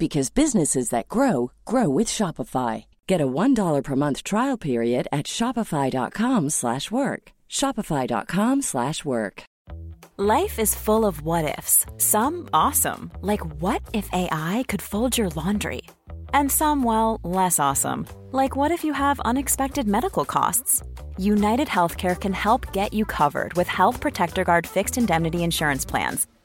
because businesses that grow grow with Shopify. Get a $1 per month trial period at shopify.com/work. shopify.com/work. Life is full of what ifs. Some awesome, like what if AI could fold your laundry? And some well, less awesome, like what if you have unexpected medical costs? United Healthcare can help get you covered with Health Protector Guard fixed indemnity insurance plans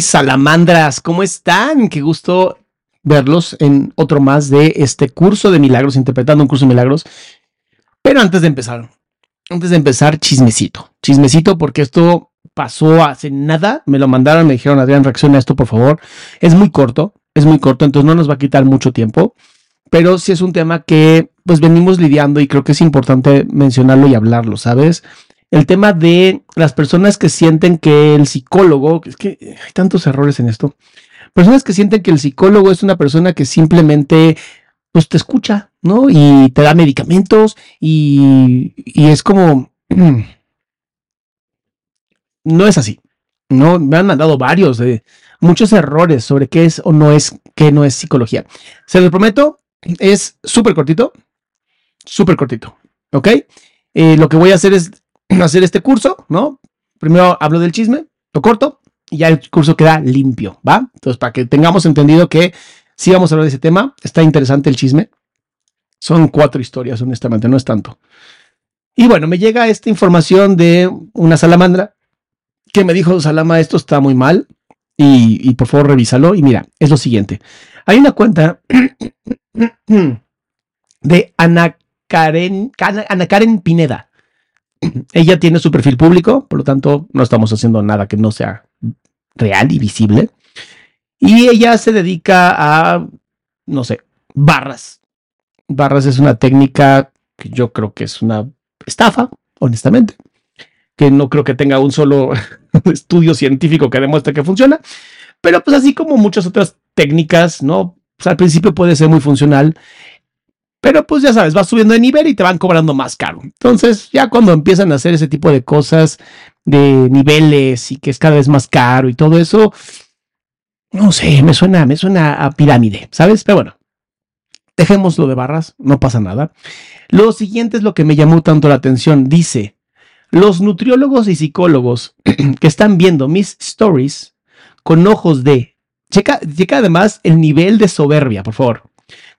Salamandras, ¿cómo están? Qué gusto verlos en otro más de este curso de milagros, interpretando un curso de milagros. Pero antes de empezar, antes de empezar, chismecito. Chismecito porque esto pasó hace nada. Me lo mandaron, me dijeron, Adrián, reacciona a esto, por favor. Es muy corto, es muy corto, entonces no nos va a quitar mucho tiempo. Pero sí es un tema que pues venimos lidiando y creo que es importante mencionarlo y hablarlo, ¿sabes? El tema de las personas que sienten que el psicólogo, es que hay tantos errores en esto, personas que sienten que el psicólogo es una persona que simplemente pues te escucha, ¿no? Y te da medicamentos y, y es como... No es así, ¿no? Me han mandado varios muchos errores sobre qué es o no es, qué no es psicología. Se lo prometo, es súper cortito, súper cortito, ¿ok? Eh, lo que voy a hacer es hacer este curso, ¿no? Primero hablo del chisme, lo corto y ya el curso queda limpio, ¿va? Entonces, para que tengamos entendido que sí vamos a hablar de ese tema, está interesante el chisme. Son cuatro historias, honestamente, no es tanto. Y bueno, me llega esta información de una salamandra que me dijo, Salama, esto está muy mal y, por favor revísalo. Y mira, es lo siguiente. Hay una cuenta de Ana Karen, Ana Karen Pineda. Ella tiene su perfil público, por lo tanto, no estamos haciendo nada que no sea real y visible. Y ella se dedica a, no sé, barras. Barras es una técnica que yo creo que es una estafa, honestamente, que no creo que tenga un solo estudio científico que demuestre que funciona, pero pues así como muchas otras técnicas, ¿no? Pues al principio puede ser muy funcional pero pues ya sabes, vas subiendo de nivel y te van cobrando más caro. Entonces, ya cuando empiezan a hacer ese tipo de cosas de niveles y que es cada vez más caro y todo eso, no sé, me suena, me suena a pirámide, ¿sabes? Pero bueno, dejemos lo de barras, no pasa nada. Lo siguiente es lo que me llamó tanto la atención. Dice, los nutriólogos y psicólogos que están viendo mis stories con ojos de... Checa, checa además el nivel de soberbia, por favor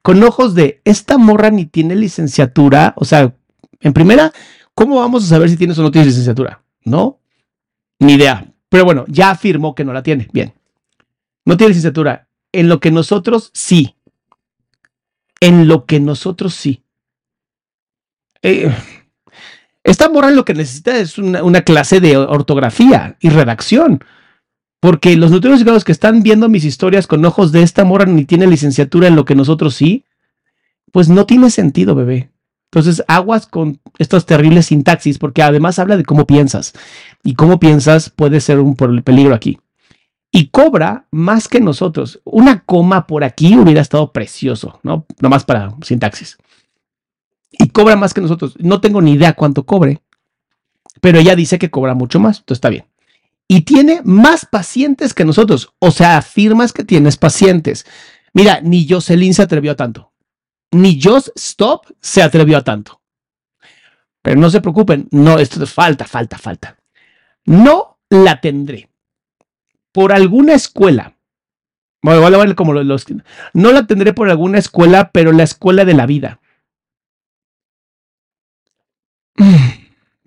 con ojos de esta morra ni tiene licenciatura. O sea, en primera, ¿cómo vamos a saber si tienes o no tienes licenciatura? ¿no? Ni idea. Pero bueno, ya afirmó que no la tiene. Bien. No tiene licenciatura. En lo que nosotros sí. En lo que nosotros sí. Eh, esta morra lo que necesita es una, una, clase de ortografía y redacción. Porque los nutriólogos que están viendo mis historias con ojos de esta morra ni tiene licenciatura en lo que nosotros sí, pues no tiene sentido, bebé. Entonces, aguas con estas terribles sintaxis, porque además habla de cómo piensas. Y cómo piensas puede ser un peligro aquí. Y cobra más que nosotros. Una coma por aquí hubiera estado precioso, ¿no? Nomás para sintaxis. Y cobra más que nosotros. No tengo ni idea cuánto cobre, pero ella dice que cobra mucho más. Entonces está bien. Y tiene más pacientes que nosotros. O sea, afirmas que tienes pacientes. Mira, ni Jocelyn se atrevió a tanto ni Just Stop se atrevió a tanto. Pero no se preocupen, no, esto falta, falta, falta. No la tendré por alguna escuela. Bueno, voy a ver como los, no la tendré por alguna escuela, pero la escuela de la vida.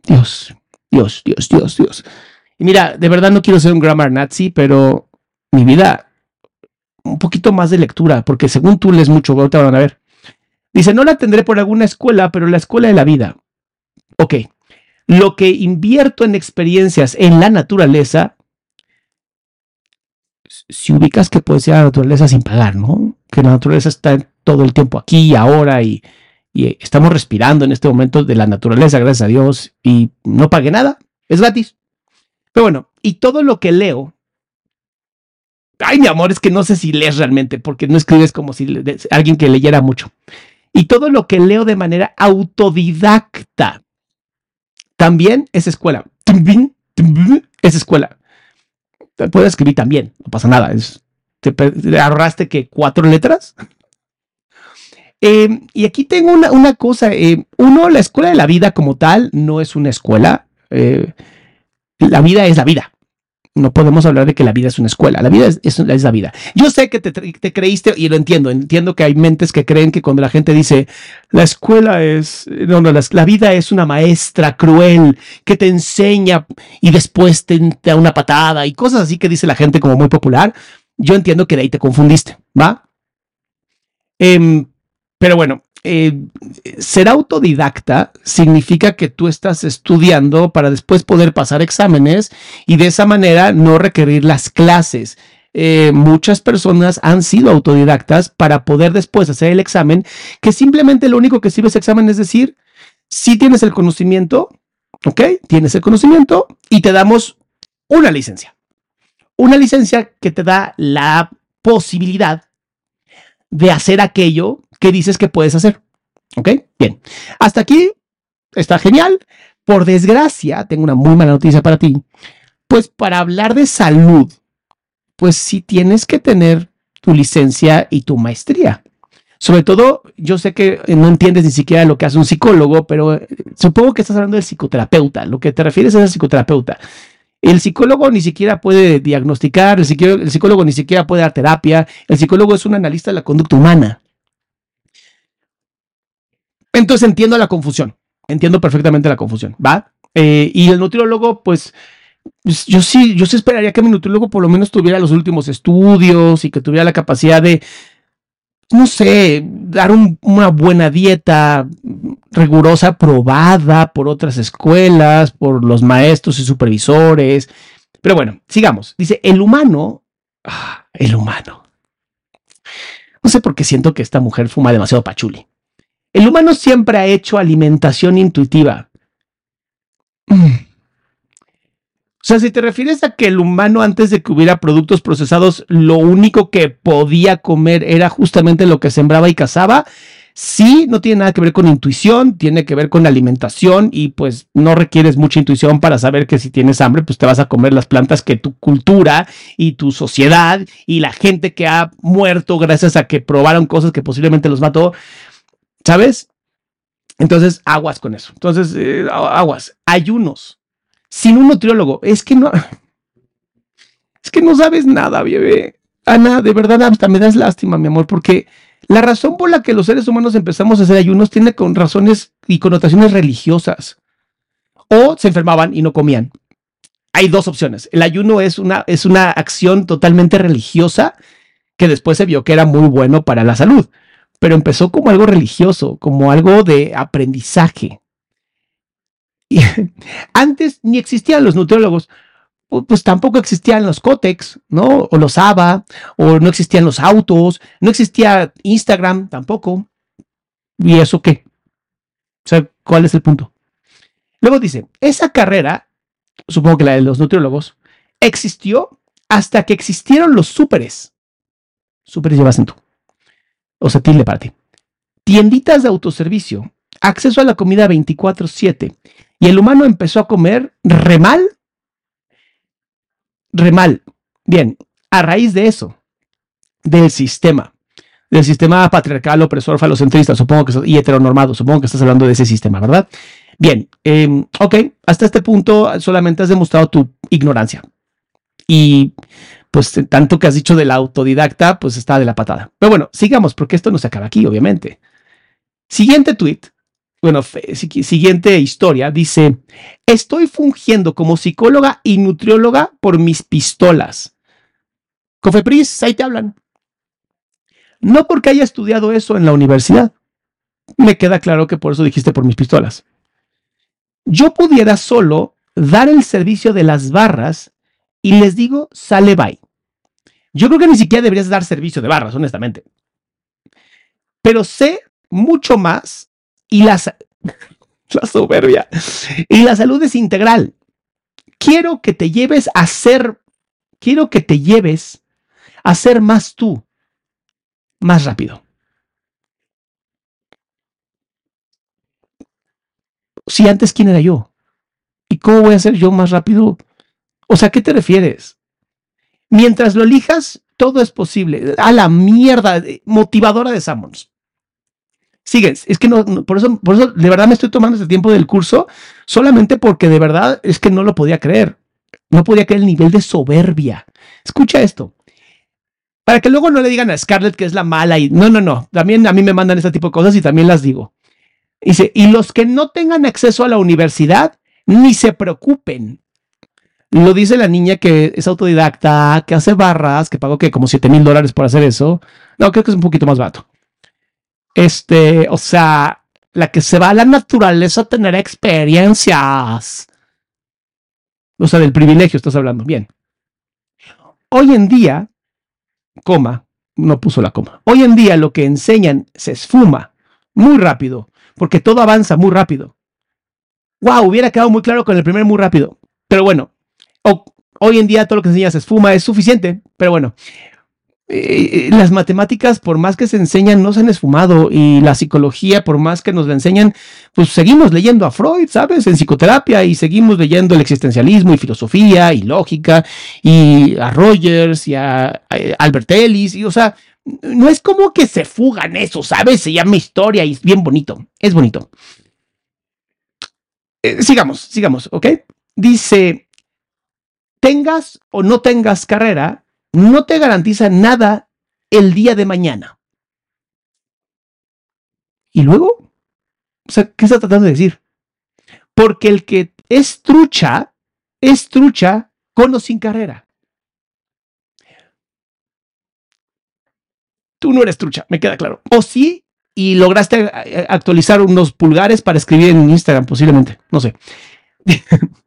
Dios, Dios, Dios, Dios, Dios. Y mira, de verdad no quiero ser un grammar nazi, pero mi vida, un poquito más de lectura, porque según tú lees mucho, ahorita van a ver. Dice, no la tendré por alguna escuela, pero la escuela de la vida. Ok, lo que invierto en experiencias en la naturaleza, si ubicas que puede ser la naturaleza sin pagar, ¿no? Que la naturaleza está todo el tiempo aquí, ahora y, y estamos respirando en este momento de la naturaleza, gracias a Dios, y no pagué nada, es gratis. Pero bueno, y todo lo que leo, ay mi amor, es que no sé si lees realmente, porque no escribes como si alguien que leyera mucho y todo lo que leo de manera autodidacta también es escuela. Es escuela. Puedes escribir también, no pasa nada. te, ahorraste que cuatro letras. Em, y aquí tengo una, cosa. Eh, uno, la escuela de la vida como tal no es una escuela. Eh, la vida es la vida no podemos hablar de que la vida es una escuela. La vida es, la vida. Yo sé que te, creíste y lo entiendo. Entiendo que hay mentes que creen que cuando la gente dice la escuela es, no, no, la, vida es una maestra cruel que te enseña y después te, da una patada y cosas así que dice la gente como muy popular. Yo entiendo que de ahí te confundiste, ¿va? Em, pero bueno, eh, ser autodidacta significa que tú estás estudiando para después poder pasar exámenes y de esa manera no requerir las clases. Eh, muchas personas han sido autodidactas para poder después hacer el examen, que simplemente lo único que sirve ese examen es decir, si tienes el conocimiento, ¿ok? Tienes el conocimiento y te damos una licencia. Una licencia que te da la posibilidad de hacer aquello ¿Qué dices que puedes hacer. ¿Ok? Bien. Hasta aquí está genial. Por desgracia, tengo una muy mala noticia para ti. Pues para hablar de salud, pues sí tienes que tener tu licencia y tu maestría. Sobre todo, yo sé que no entiendes ni siquiera lo que hace un psicólogo, pero eh, supongo que estás hablando del psicoterapeuta. Lo que te refieres es al psicoterapeuta. El psicólogo ni siquiera puede diagnosticar, el psicólogo, ni siquiera puede dar terapia, el psicólogo es un analista de la conducta humana. Entonces entiendo la confusión, entiendo perfectamente la confusión, ¿va? Eh, y el nutriólogo, pues, pues, yo sí, yo sí esperaría que mi nutriólogo por lo menos tuviera los últimos estudios y que tuviera la capacidad de, no sé, dar una buena dieta rigurosa, probada por otras escuelas, por los maestros y supervisores. Pero bueno, sigamos. Dice, el humano, ah, el humano. No sé por qué siento que esta mujer fuma demasiado pachuli. El humano siempre ha hecho alimentación intuitiva. O sea, si te refieres a que el humano antes de que hubiera productos procesados, lo único que podía comer era justamente lo que sembraba y cazaba, sí, no tiene nada que ver con intuición, tiene que ver con alimentación y pues no requieres mucha intuición para saber que si tienes hambre, pues te vas a comer las plantas que tu cultura y tu sociedad y la gente que ha muerto gracias a que probaron cosas que posiblemente los mató, ¿Sabes? Entonces, aguas con eso. Entonces, eh, aguas. Ayunos. Sin un nutriólogo. Es que no. Es que no sabes nada, bebé. Ana, de verdad, hasta me das lástima, mi amor, porque la razón por la que los seres humanos empezamos a hacer ayunos tiene con razones y connotaciones religiosas. O se enfermaban y no comían. hay dos opciones. El ayuno es una, es una acción totalmente religiosa que después se vio que era muy bueno para la salud, pero empezó como algo religioso, como algo de aprendizaje. Y antes ni existían los nutriólogos, pues tampoco existían los Cotex, ¿no? O los ABA, o no existían los autos, no existía Instagram tampoco. ¿Y eso qué? O sea, ¿cuál es el punto? Luego dice, esa carrera, supongo que la de los nutriólogos, existió hasta que existieron los súperes. Súperes llevas en tú. O sea, tilde para ti. Tienditas de autoservicio, acceso a la comida 24-7. Y el humano empezó a comer re mal. Re mal. Bien, a raíz de eso, del sistema, del sistema patriarcal, opresor, falocentrista, supongo que y heteronormado, supongo que estás hablando de ese sistema, ¿verdad? Bien, eh, ok, hasta este punto solamente has demostrado tu ignorancia. Y pues tanto que has dicho de la autodidacta, pues está de la patada. Pero bueno, sigamos, porque esto no se acaba aquí, obviamente. Siguiente tweet, bueno, siguiente historia, dice, estoy fungiendo como psicóloga y nutrióloga por mis pistolas. Cofepris, ahí te hablan. No porque haya estudiado eso en la universidad. Me queda claro que por eso dijiste por mis pistolas. Yo pudiera solo dar el servicio de las barras y les digo, sale bye. Yo creo que ni siquiera deberías dar servicio de barras, honestamente. Pero sé mucho más y la, la soberbia y la salud es integral. Quiero que te lleves a ser, quiero que te lleves a ser más tú, más rápido. Si antes, ¿quién era yo? ¿Y cómo voy a ser yo más rápido? O sea, ¿qué te refieres? Mientras lo elijas, todo es posible. A la mierda, motivadora de Sammons. Sigues, es que no, por eso, por eso de verdad me estoy tomando este tiempo del curso solamente porque de verdad es que no lo podía creer. No podía creer el nivel de soberbia. Escucha esto. Para que luego no le digan a Scarlett que es la mala y no, no, no. También a mí me mandan este tipo de cosas y también las digo. Dice, y los que no tengan acceso a la universidad, ni se preocupen. Lo dice la niña que es autodidacta, que hace barras, que pagó que como 7 mil dólares por hacer eso. No, creo que es un poquito más barato. Este, o sea, la que se va a la naturaleza a tener experiencias. O sea, del privilegio estás hablando. Bien. Hoy en día, coma, no puso la coma. Hoy en día lo que enseñan se esfuma muy rápido, porque todo avanza muy rápido. Wow, hubiera quedado muy claro con el primer muy rápido. Pero bueno, hoy en día todo lo que enseñas es fuma, es suficiente, pero bueno. Eh, eh, las matemáticas, por más que se enseñan, no se han esfumado y la psicología, por más que nos la enseñan, pues seguimos leyendo a Freud, ¿sabes? En psicoterapia y seguimos leyendo el existencialismo y filosofía y lógica y a Rogers y a, Albert Ellis y, o sea, no es como que se fugan eso, ¿sabes? Se llama historia y es bien bonito, es bonito. Eh, sigamos, sigamos, ¿ok? Dice, tengas o no tengas carrera, no te garantiza nada el día de mañana. Y luego, o sea, ¿qué está tratando de decir? Porque el que es trucha, es trucha con o sin carrera. Tú no eres trucha, me queda claro. O sí, y lograste eh, actualizar unos pulgares para escribir en Instagram, posiblemente, no sé.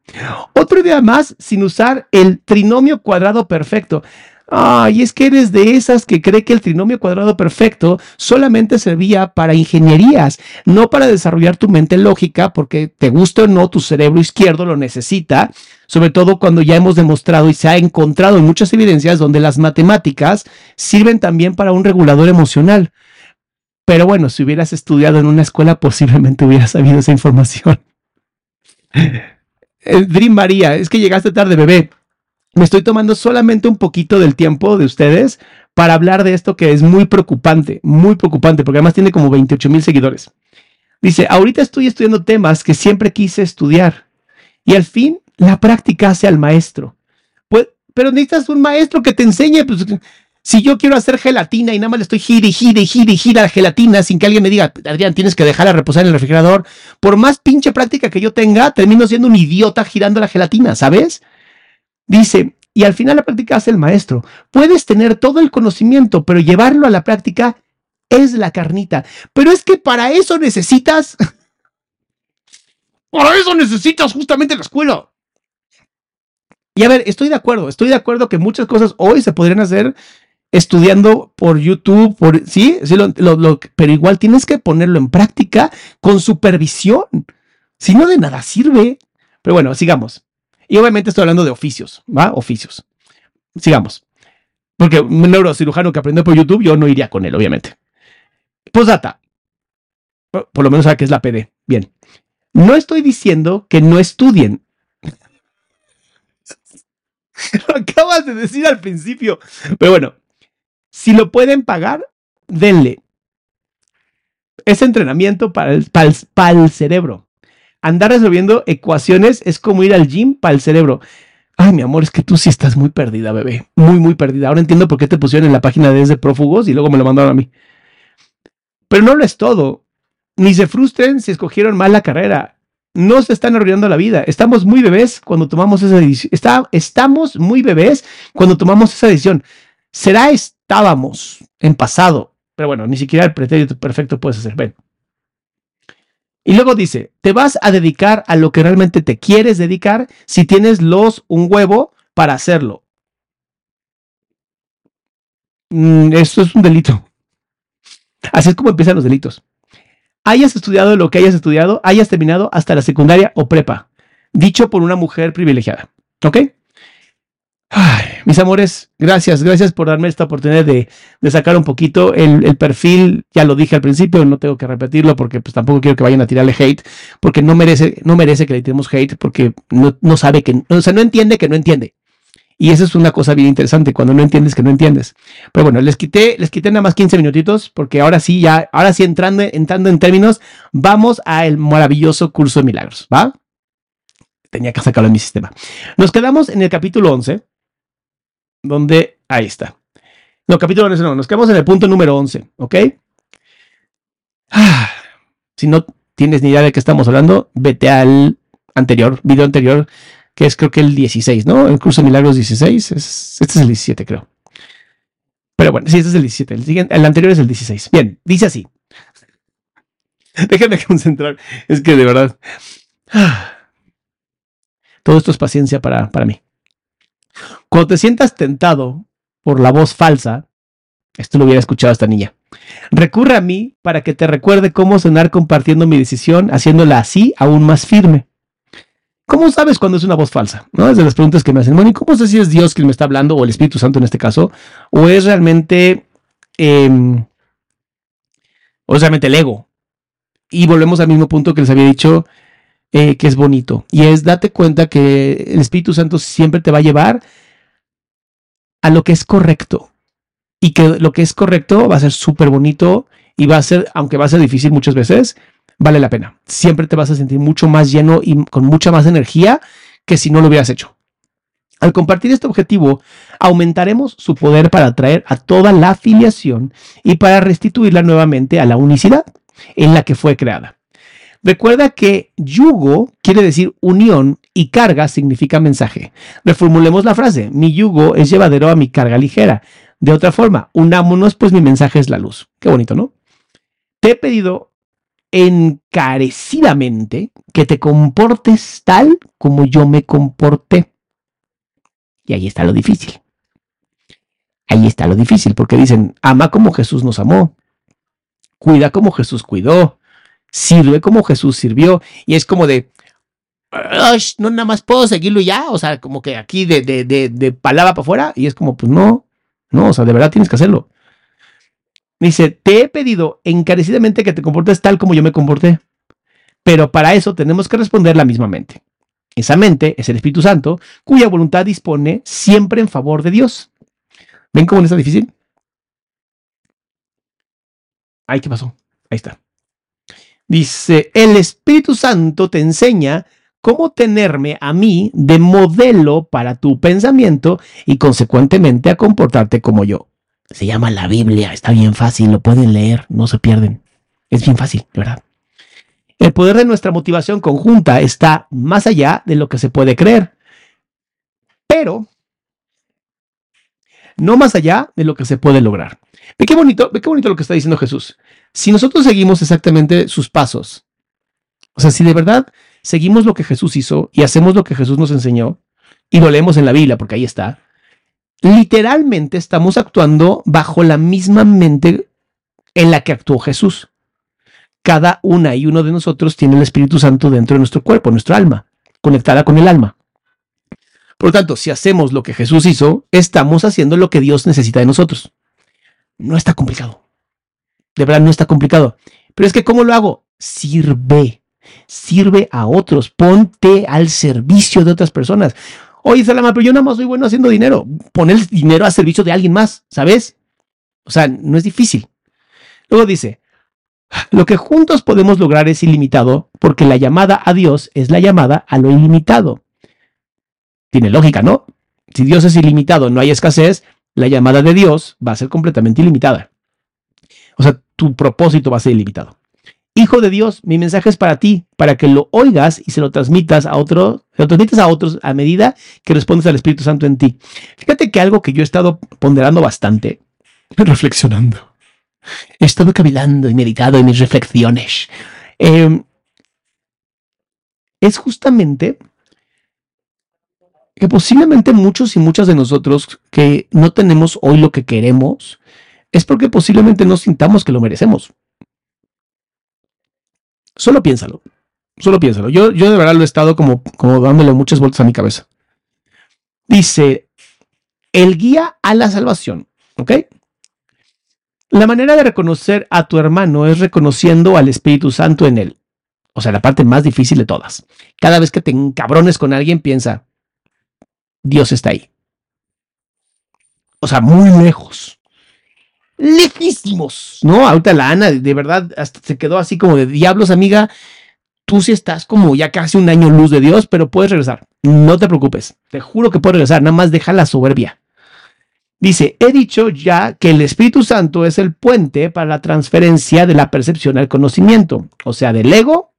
Otro día más sin usar el trinomio cuadrado perfecto. Ay, es que eres de esas que cree que el trinomio cuadrado perfecto solamente servía para ingenierías, no para desarrollar tu mente lógica, porque te guste o no, tu cerebro izquierdo lo necesita, sobre todo cuando ya hemos demostrado y se ha encontrado en muchas evidencias donde las matemáticas sirven también para un regulador emocional. Pero bueno, si hubieras estudiado en una escuela, posiblemente hubieras sabido esa información. Eh, Dream María, es que llegaste tarde, bebé. Me estoy tomando solamente un poquito del tiempo de ustedes para hablar de esto que es muy preocupante, muy preocupante, porque además tiene como 28 mil seguidores. Dice, ahorita estoy estudiando temas que siempre quise estudiar y al fin la práctica hace al maestro. Pues, pero necesitas un maestro que te enseñe, pues si yo quiero hacer gelatina y nada más le estoy gire gire gire y gira la gelatina sin que alguien me diga, Adrián, tienes que dejarla reposar en el refrigerador, por más pinche práctica que yo tenga, termino siendo un idiota girando la gelatina, ¿sabes? Dice, y al final la práctica hace el maestro. Puedes tener todo el conocimiento, pero llevarlo a la práctica es la carnita. Pero es que para eso necesitas... para eso necesitas justamente la escuela. Y a ver, estoy de acuerdo, estoy de acuerdo que muchas cosas hoy se podrían hacer estudiando por YouTube, por, sí, sí pero igual tienes que ponerlo en práctica con supervisión. Si no, de nada sirve. Pero bueno, sigamos. Y obviamente estoy hablando de oficios, ¿va? Oficios. Sigamos. Porque un neurocirujano que aprendió por YouTube, yo no iría con él, obviamente. Posdata. Por lo menos sabe que es la PD. Bien. No estoy diciendo que no estudien. lo acabas de decir al principio. Pero bueno, si lo pueden pagar, denle. Es entrenamiento para el, para el cerebro. Andar resolviendo ecuaciones es como ir al gym para el cerebro. Ay, mi amor, es que tú sí estás muy perdida, bebé. Muy, muy perdida. Ahora entiendo por qué te pusieron en la página de desde prófugos y luego me lo mandaron a mí. Pero no lo es todo. Ni se frustren si escogieron mal la carrera no se están arruinando la vida. Estamos muy bebés cuando tomamos esa decisión. estamos muy bebés cuando tomamos esa decisión. Será estábamos en pasado, pero bueno, ni siquiera el pretérito perfecto puedes hacer. Ven. Y luego dice, te vas a dedicar a lo que realmente te quieres dedicar si tienes los un huevo para hacerlo. Mm, esto es un delito. Así es como empiezan los delitos hayas estudiado lo que hayas estudiado, hayas terminado hasta la secundaria o prepa. Dicho por una mujer privilegiada. ¿Ok? Mis amores, gracias, gracias por darme esta oportunidad de, sacar un poquito el, perfil. Ya lo dije al principio, no tengo que repetirlo porque pues tampoco quiero que vayan a tirarle hate, porque no merece, no merece que le tiremos hate, porque no, sabe que, o sea, no entiende que no entiende. Y esa es una cosa bien interesante, cuando no entiendes que no entiendes. Pero bueno, les quité, les quité nada más 15 minutitos, porque ahora sí, ya, ahora sí entrando, entrando en términos, vamos al maravilloso curso de milagros, ¿va? Tenía que sacarlo en mi sistema. Nos quedamos en el capítulo 11, donde, ahí está. No, capítulo 11 no, nos quedamos en el punto número 11, ¿ok? Ah, si no tienes ni idea de qué estamos hablando, vete al anterior, video anterior, que es creo que el 16, ¿no? El curso de milagros 16, es, este es el 17 creo. Pero bueno, sí, este es el 17, el, siguiente, el anterior es el 16. Bien, dice así. Déjenme concentrar, es que de verdad... Todo esto es paciencia para, para mí. Cuando te sientas tentado por la voz falsa, esto lo hubiera escuchado esta niña. Recurre a mí para que te recuerde cómo sonar compartiendo mi decisión, haciéndola así aún más firme. ¿Cómo sabes cuando es una voz falsa? ¿No? Es de las preguntas que me hacen. Bueno, cómo sé si es Dios quien me está hablando o el Espíritu Santo en este caso? ¿O es realmente, em, o es realmente el ego? Y volvemos al mismo punto que les había dicho eh, que es bonito. Y es date cuenta que el Espíritu Santo siempre te va a llevar a lo que es correcto. Y que lo que es correcto va a ser súper bonito y va a ser, aunque va a ser difícil muchas veces, vale la pena. Siempre te vas a sentir mucho más lleno y con mucha más energía que si no lo hubieras hecho. Al compartir este objetivo, aumentaremos su poder para atraer a toda la afiliación y para restituirla nuevamente a la unicidad en la que fue creada. Recuerda que yugo quiere decir unión y carga significa mensaje. Reformulemos la frase, mi yugo es llevadero a mi carga ligera. De otra forma, unámonos pues mi mensaje es la luz. Qué bonito, ¿no? Te he pedido encarecidamente que te comportes tal como yo me comporté. Y ahí está lo difícil. Ahí está lo difícil, porque dicen, ama como Jesús nos amó, cuida como Jesús cuidó, sirve como Jesús sirvió. Y es como de, no nada más puedo seguirlo ya, o sea, como que aquí de, de, de, de palabra para afuera, y es como, pues no, no, o sea, de verdad tienes que hacerlo. Dice, te he pedido encarecidamente que te comportes tal como yo me comporté. Pero para eso tenemos que responder la misma mente. Esa mente es el Espíritu Santo, cuya voluntad dispone siempre en favor de Dios. ¿Ven cómo no está difícil? Ay, ¿qué pasó? Ahí está. Dice, el Espíritu Santo te enseña cómo tenerme a mí de modelo para tu pensamiento y consecuentemente a comportarte como yo. Se llama la Biblia, está bien fácil, lo pueden leer, no se pierden. Es bien fácil, ¿verdad? El poder de nuestra motivación conjunta está más allá de lo que se puede creer. pero no más allá de lo que se puede lograr. Ve qué bonito, ve qué bonito lo que está diciendo Jesús. Si nosotros seguimos exactamente sus pasos, o sea, si de verdad seguimos lo que Jesús hizo y hacemos lo que Jesús nos enseñó, y lo leemos en la Biblia, porque ahí está, literalmente estamos actuando bajo la misma mente en la que actuó Jesús. Cada una y uno de nosotros tiene el Espíritu Santo dentro de nuestro cuerpo, nuestra alma, conectada con el alma. Por lo tanto, si hacemos lo que Jesús hizo, estamos haciendo lo que Dios necesita de nosotros. No está complicado. De verdad, no está complicado. Pero es que, ¿cómo lo hago? Sirve. Sirve a otros. Ponte al servicio de otras personas. Oye, Salama, pero yo nada más soy bueno haciendo dinero. Pon el dinero al servicio de alguien más, ¿sabes? O sea, no es difícil. Luego dice, lo que juntos podemos lograr es ilimitado porque la llamada a Dios es la llamada a lo ilimitado. Tiene lógica, ¿no? Si Dios es ilimitado, no hay escasez, la llamada de Dios va a ser completamente ilimitada. O sea, tu propósito va a ser ilimitado. Hijo de Dios, mi mensaje es para ti, para que lo oigas y se lo transmitas a otros, lo transmitas a otros a medida que respondes al Espíritu Santo en ti. Fíjate que algo que yo he estado ponderando bastante, reflexionando, he estado cavilando y meditado en mis reflexiones, em, es justamente que posiblemente muchos y muchas de nosotros que no tenemos hoy lo que queremos, es porque posiblemente no sintamos que lo merecemos. Solo piénsalo. Solo piénsalo. Yo, yo de verdad lo he estado como, como dándole muchas vueltas a mi cabeza. Dice, el guía a la salvación. ¿Ok? La manera de reconocer a tu hermano es reconociendo al Espíritu Santo en él. O sea, la parte más difícil de todas. Cada vez que te encabrones con alguien, piensa, Dios está ahí. O sea, muy lejos lejísimos, ¿no? Ahorita la Ana, de verdad, hasta se quedó así como de diablos, amiga. Tú sí estás como ya casi un año luz de Dios, pero puedes regresar. No te preocupes. Te juro que puedes regresar. Nada más deja la soberbia. Dice, he dicho ya que el Espíritu Santo es el puente para la transferencia de la percepción al conocimiento, o sea, del ego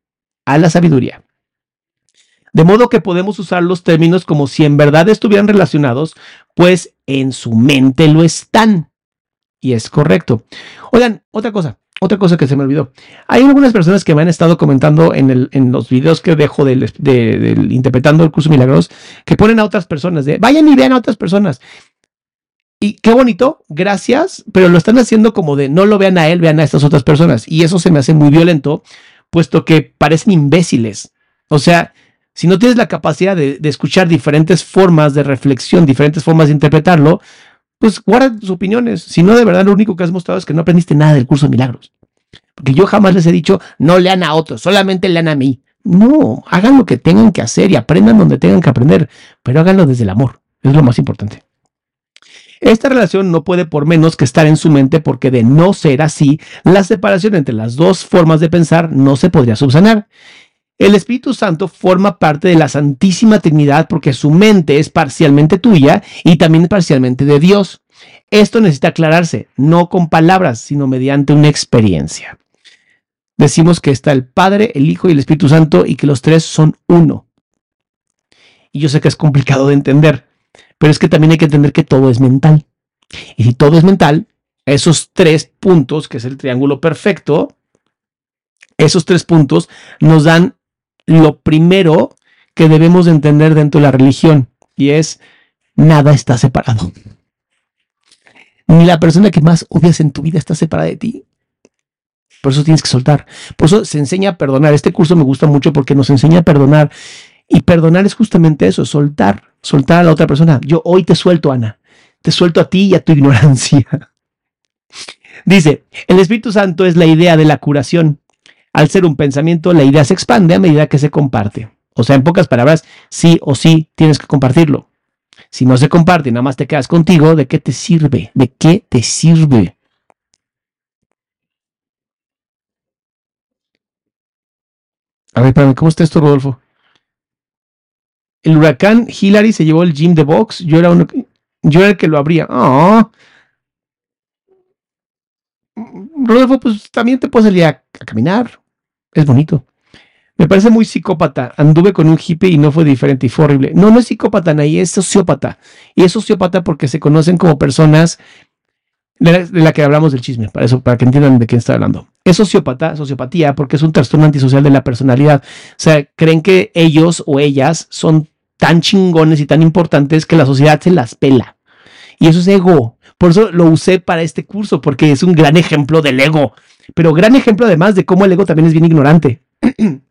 a la sabiduría. De modo que podemos usar los términos como si en verdad estuvieran relacionados, pues en su mente lo están y es correcto. Oigan, otra cosa, otra cosa que se me olvidó. Hay algunas personas que me han estado comentando en, el, en los videos que dejo del, interpretando el curso Milagros que ponen a otras personas de vayan y vean a otras personas. Y qué bonito, gracias, pero lo están haciendo como de no lo vean a él, vean a estas otras personas. Y eso se me hace muy violento, puesto que parecen imbéciles. O sea, si no tienes la capacidad de, de escuchar diferentes formas de reflexión, diferentes formas de interpretarlo, pues guarda tus opiniones. Si no, de verdad, lo único que has mostrado es que no aprendiste nada del curso de milagros. Porque yo jamás les he dicho, no lean a otros, solamente lean a mí. No, hagan lo que tengan que hacer y aprendan donde tengan que aprender, pero háganlo desde el amor. Es lo más importante. Esta relación no puede por menos que estar en su mente porque de no ser así, la separación entre las dos formas de pensar no se podría subsanar. El Espíritu Santo forma parte de la Santísima Trinidad porque su mente es parcialmente tuya y también parcialmente de Dios. Esto necesita aclararse, no con palabras, sino mediante una experiencia. Decimos que está el Padre, el Hijo y el Espíritu Santo y que los tres son uno. Y yo sé que es complicado de entender, pero es que también hay que entender que todo es mental. Y si todo es mental, esos tres puntos, que es el triángulo perfecto, esos tres puntos nos dan lo primero que debemos de entender dentro de la religión y es nada está separado. Ni la persona que más odias en tu vida está separada de ti. Por eso tienes que soltar. Por eso se enseña a perdonar. Este curso me gusta mucho porque nos enseña a perdonar. Y perdonar es justamente eso, soltar, soltar a la otra persona. Yo hoy te suelto, Ana. Te suelto a ti y a tu ignorancia. Dice, el Espíritu Santo es la idea de la curación. Al ser un pensamiento, la idea se expande a medida que se comparte. O sea, en pocas palabras, sí o sí tienes que compartirlo. Si no se comparte y nada más te quedas contigo, ¿de qué te sirve? ¿De qué te sirve? A ver, espérame, ¿cómo está esto, Rodolfo? El huracán Hillary se llevó el gym de box. Yo era uno, yo era el que lo abría. Oh. Rodolfo, pues también te puedes salir a caminar es bonito. Me parece muy psicópata. Anduve con un hippie y no fue diferente y fue horrible. No, no es psicópata, Nay, es sociópata. Y es sociópata porque se conocen como personas de la, que hablamos del chisme, para eso, para que entiendan de quién está hablando. Es sociópata, sociopatía, porque es un trastorno antisocial de la personalidad. O sea, creen que ellos o ellas son tan chingones y tan importantes que la sociedad se las pela. Y eso es ego. Por eso lo usé para este curso, porque es un gran ejemplo del ego. Pero gran ejemplo además de cómo el ego también es bien ignorante.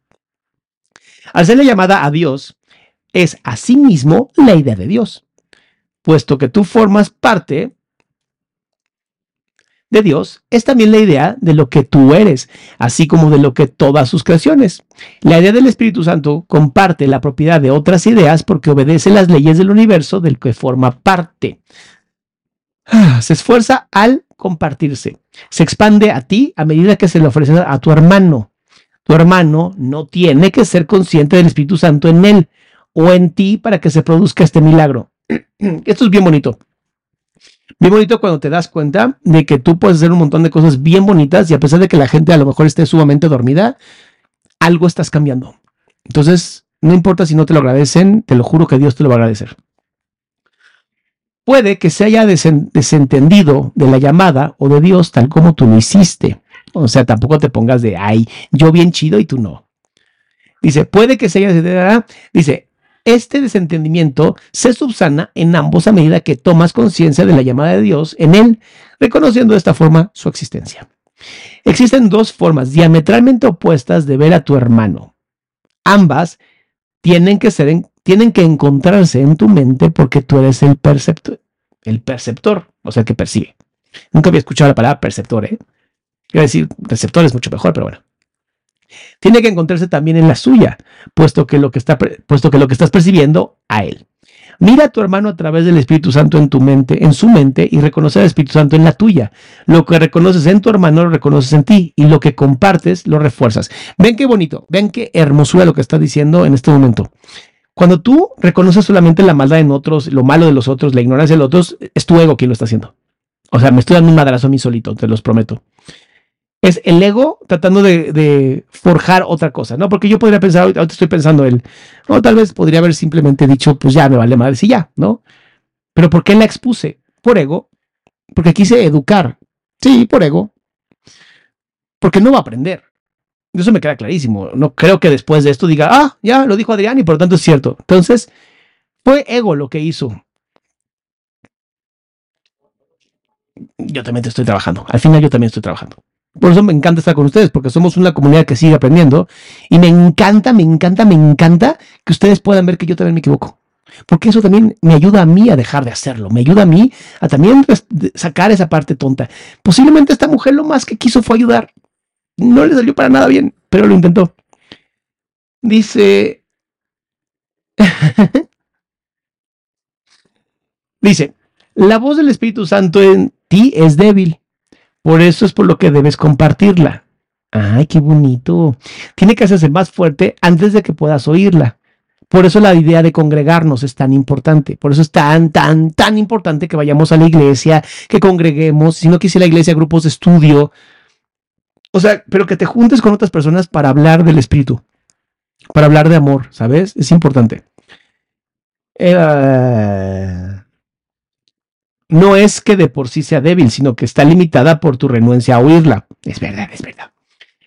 Al ser la llamada a Dios, es asimismo la idea de Dios, puesto que tú formas parte de Dios es también la idea de lo que tú eres, así como de lo que todas sus creaciones. La idea del Espíritu Santo comparte la propiedad de otras ideas porque obedece las leyes del universo del que forma parte. Ah, se esfuerza al compartirse. Se expande a ti a medida que se le ofrece a tu hermano. Tu hermano no tiene que ser consciente del Espíritu Santo en él o en ti para que se produzca este milagro. Esto es bien bonito. Bien bonito cuando te das cuenta de que tú puedes hacer un montón de cosas bien bonitas y a pesar de que la gente a lo mejor esté sumamente dormida, algo estás cambiando. Entonces, no importa si no te lo agradecen, te lo juro que Dios te lo va a agradecer. Puede que se haya desentendido de la llamada o de Dios tal como tú lo hiciste. O sea, tampoco te pongas de, ay, yo bien chido y tú no. Dice, puede que se haya, dice, este desentendimiento se subsana en ambos a medida que tomas conciencia de la llamada de Dios en él, reconociendo de esta forma su existencia. Existen dos formas diametralmente opuestas de ver a tu hermano. Ambas tienen que, ser tienen que encontrarse en tu mente porque tú eres el perceptor, el perceptor, o sea, el que percibe. Nunca había escuchado la palabra perceptor, ¿eh? A decir receptor es mucho mejor, pero bueno tiene que encontrarse también en la suya, puesto que lo que, está, puesto que, lo que estás percibiendo a él. Mira a tu hermano a través del Espíritu Santo en tu mente, en su mente, y reconoce al Espíritu Santo en la tuya. Lo que reconoces en tu hermano lo reconoces en ti, y lo que compartes lo refuerzas. Ven qué bonito, ven qué hermosura lo que está diciendo en este momento. Cuando tú reconoces solamente la maldad en otros, lo malo de los otros, la ignorancia de los otros, es tu ego quien lo está haciendo. O sea, me estoy dando un madrazo a mí solito, te los prometo es el ego tratando de, forjar otra cosa, ¿no? Porque yo podría pensar, ahorita estoy pensando él, o tal vez podría haber simplemente dicho, pues ya me vale madre si ya, ¿no? Pero ¿por qué la expuse? Por ego, porque quise educar. Sí, por ego. Porque no va a aprender. Eso me queda clarísimo. No creo que después de esto diga, ah, ya lo dijo Adrián y por lo tanto es cierto. Entonces, fue ego lo que hizo. Yo también estoy trabajando. Al final yo también estoy trabajando. Por eso me encanta estar con ustedes, porque somos una comunidad que sigue aprendiendo. Y me encanta, me encanta, me encanta que ustedes puedan ver que yo también me equivoco. Porque eso también me ayuda a mí a dejar de hacerlo. Me ayuda a mí a también sacar esa parte tonta. Posiblemente esta mujer lo más que quiso fue ayudar. No le salió para nada bien, pero lo intentó. Dice... Dice, la voz del Espíritu Santo en ti es débil por eso es por lo que debes compartirla. Ay, qué bonito. Tiene que hacerse más fuerte antes de que puedas oírla. Por eso la idea de congregarnos es tan importante. Por eso es tan, tan, tan importante que vayamos a la iglesia, que congreguemos, si no quisiera la iglesia, grupos de estudio. O sea, pero que te juntes con otras personas para hablar del espíritu, para hablar de amor, ¿sabes? Es importante. Eh, no es que de por sí sea débil, sino que está limitada por tu renuencia a oírla. Es verdad, es verdad.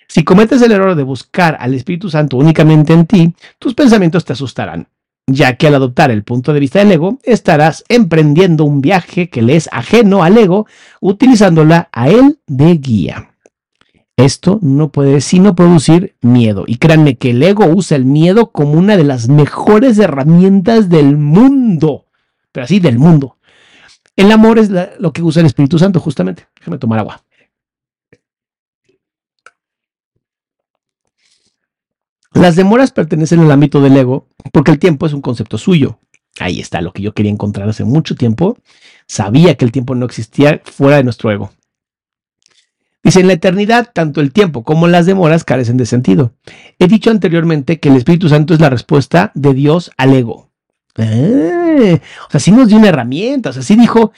Si cometes el error de buscar al Espíritu Santo únicamente en ti, tus pensamientos te asustarán, ya que al adoptar el punto de vista del ego, estarás emprendiendo un viaje que le es ajeno al ego, utilizándola a él de guía. Esto no puede sino producir miedo. Y créanme que el ego usa el miedo como una de las mejores herramientas del mundo. Pero así, del mundo. El amor es lo que usa el Espíritu Santo, justamente. Déjame tomar agua. Las demoras pertenecen al ámbito del ego porque el tiempo es un concepto suyo. Ahí está lo que yo quería encontrar hace mucho tiempo. Sabía que el tiempo no existía fuera de nuestro ego. Dice, en la eternidad, tanto el tiempo como las demoras carecen de sentido. He dicho anteriormente que el Espíritu Santo es la respuesta de Dios al ego. Eh, o sea, sí nos dio una herramienta. O sea, sí dijo,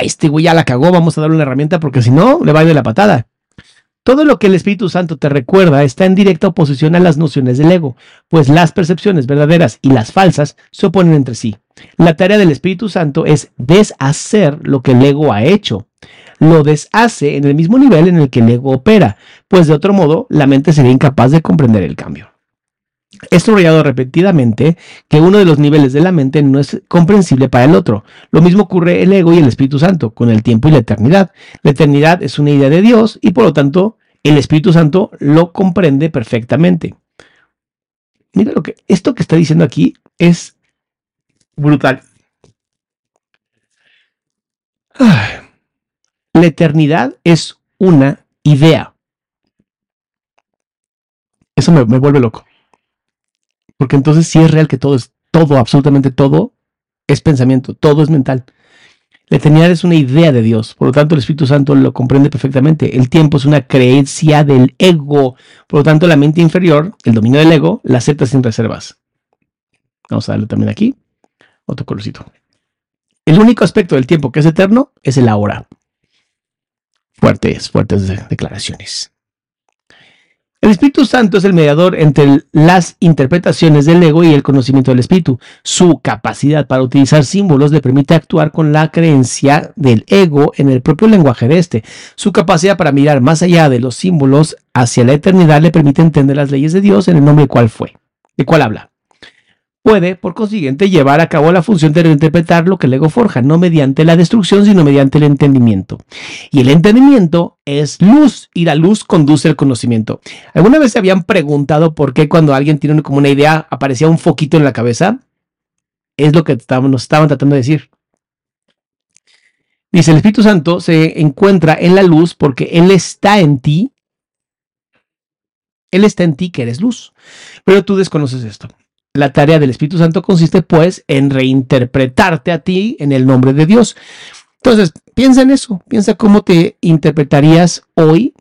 este güey ya la cagó, vamos a darle una herramienta porque si no, le va a ir la patada. Todo lo que el Espíritu Santo te recuerda está en directa oposición a las nociones del ego, pues las percepciones verdaderas y las falsas se oponen entre sí. La tarea del Espíritu Santo es deshacer lo que el ego ha hecho. Lo deshace en el mismo nivel en el que el ego opera, pues de otro modo la mente sería incapaz de comprender el cambio. He subrayado repetidamente que uno de los niveles de la mente no es comprensible para el otro. Lo mismo ocurre el ego y el Espíritu Santo, con el tiempo y la eternidad. La eternidad es una idea de Dios y por lo tanto el Espíritu Santo lo comprende perfectamente. Mira lo que esto que está diciendo aquí es brutal. La eternidad es una idea. Eso me, me vuelve loco. Porque entonces sí es real que todo es, todo, absolutamente todo, es pensamiento, todo es mental. La eternidad es una idea de Dios, por lo tanto el Espíritu Santo lo comprende perfectamente. El tiempo es una creencia del ego, por lo tanto la mente inferior, el dominio del ego, la acepta sin reservas. Vamos a darle también aquí, otro colorcito. El único aspecto del tiempo que es eterno es el ahora. Fuertes, fuertes declaraciones. El Espíritu Santo es el mediador entre las interpretaciones del ego y el conocimiento del Espíritu. Su capacidad para utilizar símbolos le permite actuar con la creencia del ego en el propio lenguaje de este. Su capacidad para mirar más allá de los símbolos hacia la eternidad le permite entender las leyes de Dios en el nombre de cuál fue, de cuál habla puede, por consiguiente, llevar a cabo la función de reinterpretar lo que el ego forja, no mediante la destrucción, sino mediante el entendimiento. Y el entendimiento es luz, y la luz conduce al conocimiento. ¿Alguna vez se habían preguntado por qué cuando alguien tiene como una idea aparecía un foquito en la cabeza? Es lo que nos estaban tratando de decir. Dice, el Espíritu Santo se encuentra en la luz porque Él está en ti. Él está en ti que eres luz. Pero tú desconoces esto. La tarea del Espíritu Santo consiste pues en reinterpretarte a ti en el nombre de Dios. Entonces, piensa en eso, piensa cómo te interpretarías hoy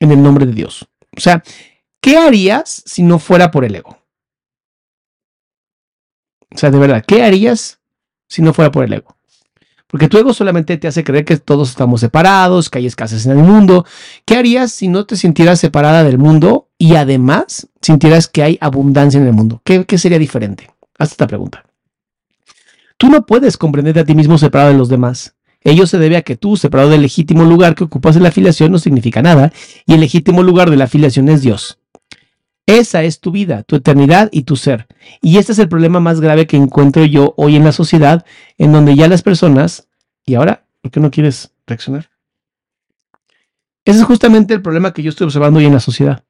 en el nombre de Dios. O sea, ¿qué harías si no fuera por el ego? O sea, de verdad, ¿qué harías si no fuera por el ego? Porque tu ego solamente te hace creer que todos estamos separados, que hay escasez en el mundo. ¿Qué harías si no te sintieras separada del mundo y además sintieras que hay abundancia en el mundo? ¿Qué, sería diferente? Haz esta pregunta. Tú no puedes comprenderte a ti mismo separado de los demás. Ello se debe a que tú, separado del legítimo lugar que ocupas en la afiliación, no significa nada, y el legítimo lugar de la afiliación es Dios. Esa es tu vida, tu eternidad y tu ser. Y este es el problema más grave que encuentro yo hoy en la sociedad, en donde ya las personas, y ahora, ¿por qué no quieres reaccionar? Ese es justamente el problema que yo estoy observando hoy en la sociedad.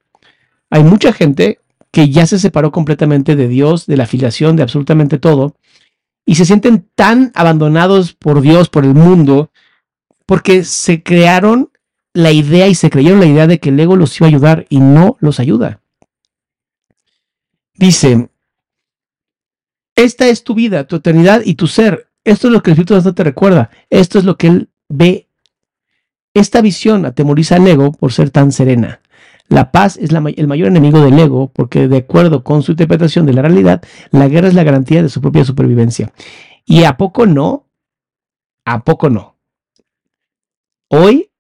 Hay mucha gente que ya se separó completamente de Dios, de la afiliación, de absolutamente todo, y se sienten tan abandonados por Dios, por el mundo, porque se crearon la idea y se creyeron la idea de que el ego los iba a ayudar y no los ayuda. Dice, esta es tu vida, tu eternidad y tu ser. Esto es lo que el Espíritu Santo te recuerda. Esto es lo que Él ve. Esta visión atemoriza al ego por ser tan serena. La paz es el mayor enemigo del ego porque de acuerdo con su interpretación de la realidad, la guerra es la garantía de su propia supervivencia. ¿Y a poco no? ¿A poco no? Hoy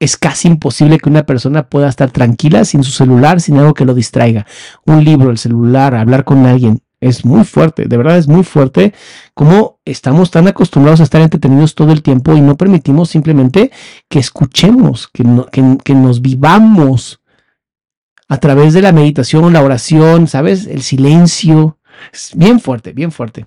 es casi imposible que una persona pueda estar tranquila sin su celular, sin algo que lo distraiga. Un libro, el celular, hablar con alguien. Es muy fuerte, de verdad es muy fuerte como estamos tan acostumbrados a estar entretenidos todo el tiempo y no permitimos simplemente que escuchemos, que, que nos vivamos a través de la meditación, la oración, ¿sabes? El silencio. Es bien fuerte, bien fuerte.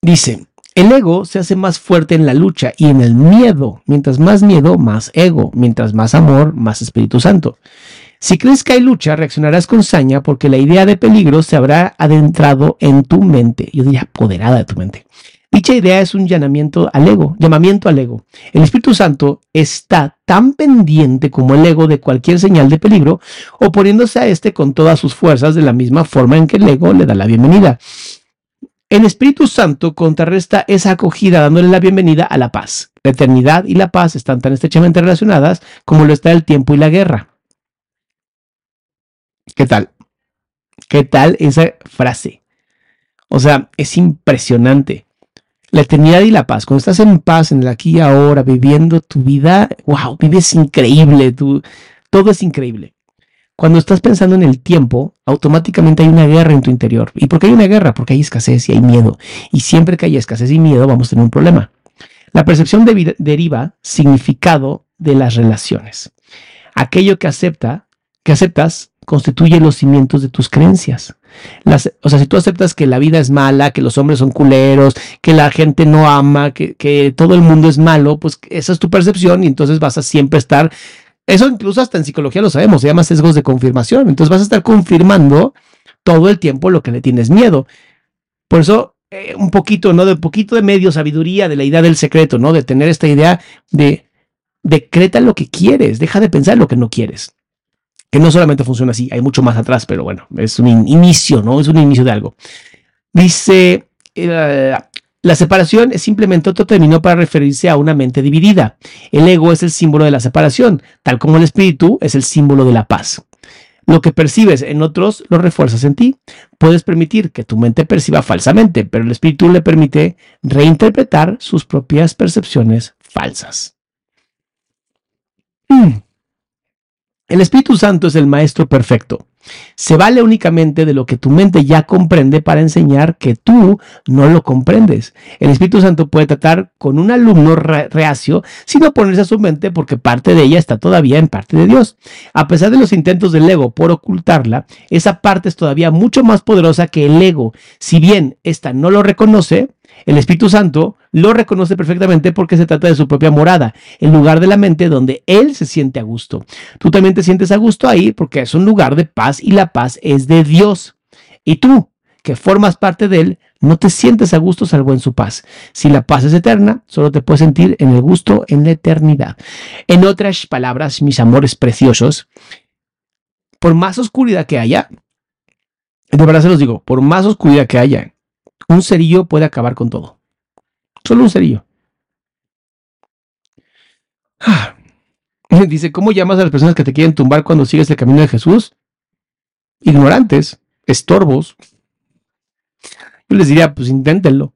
Dice, el ego se hace más fuerte en la lucha y en el miedo. Mientras más miedo, más ego. Mientras más amor, más Espíritu Santo. Si crees que hay lucha, reaccionarás con saña porque la idea de peligro se habrá adentrado en tu mente. Yo diría apoderada de tu mente. Dicha idea es un llamamiento al ego, llamamiento al ego. El Espíritu Santo está tan pendiente como el ego de cualquier señal de peligro, oponiéndose a este con todas sus fuerzas de la misma forma en que el ego le da la bienvenida. El Espíritu Santo contrarresta esa acogida dándole la bienvenida a la paz. La eternidad y la paz están tan estrechamente relacionadas como lo está el tiempo y la guerra. ¿Qué tal? ¿Qué tal esa frase? O sea, es impresionante. La eternidad y la paz. Cuando estás en paz en el aquí y ahora, viviendo tu vida, wow, vives increíble, todo es increíble. Cuando estás pensando en el tiempo, automáticamente hay una guerra en tu interior. ¿Y por qué hay una guerra? Porque hay escasez y hay miedo. Y siempre que hay escasez y miedo, vamos a tener un problema. La percepción deriva significado de las relaciones. Aquello que acepta, que aceptas, constituye los cimientos de tus creencias. O sea, si tú aceptas que la vida es mala, que los hombres son culeros, que la gente no ama, que, que todo el mundo es malo, pues esa es tu percepción y entonces vas a siempre estar eso incluso hasta en psicología lo sabemos, se llama sesgos de confirmación. Entonces vas a estar confirmando todo el tiempo lo que le tienes miedo. Por eso, eh, un poquito, ¿no? De poquito de medio sabiduría de la idea del secreto, ¿no? De tener esta idea de decreta lo que quieres, deja de pensar lo que no quieres. Que no solamente funciona así, hay mucho más atrás, pero bueno, es un inicio, ¿no? Es un inicio de algo. Dice, eh, la separación es simplemente otro término para referirse a una mente dividida. El ego es el símbolo de la separación, tal como el espíritu es el símbolo de la paz. Lo que percibes en otros lo refuerzas en ti. Puedes permitir que tu mente perciba falsamente, pero el espíritu le permite reinterpretar sus propias percepciones falsas. Hmm. El Espíritu Santo es el Maestro perfecto. Se vale únicamente de lo que tu mente ya comprende para enseñar que tú no lo comprendes. El Espíritu Santo puede tratar con un alumno reacio sin oponerse a su mente porque parte de ella está todavía en parte de Dios. A pesar de los intentos del ego por ocultarla, esa parte es todavía mucho más poderosa que el ego. Si bien ésta no lo reconoce, el Espíritu Santo lo reconoce perfectamente porque se trata de su propia morada, el lugar de la mente donde Él se siente a gusto. Tú también te sientes a gusto ahí porque es un lugar de paz y la paz es de Dios. Y tú, que formas parte de Él, no te sientes a gusto salvo en su paz. Si la paz es eterna, solo te puedes sentir en el gusto en la eternidad. En otras palabras, mis amores preciosos, por más oscuridad que haya, de verdad se los digo, por más oscuridad que haya, un cerillo puede acabar con todo. Solo un cerillo. Ah. Dice, ¿cómo llamas a las personas que te quieren tumbar cuando sigues el camino de Jesús? Ignorantes, estorbos. Yo les diría, pues inténtenlo.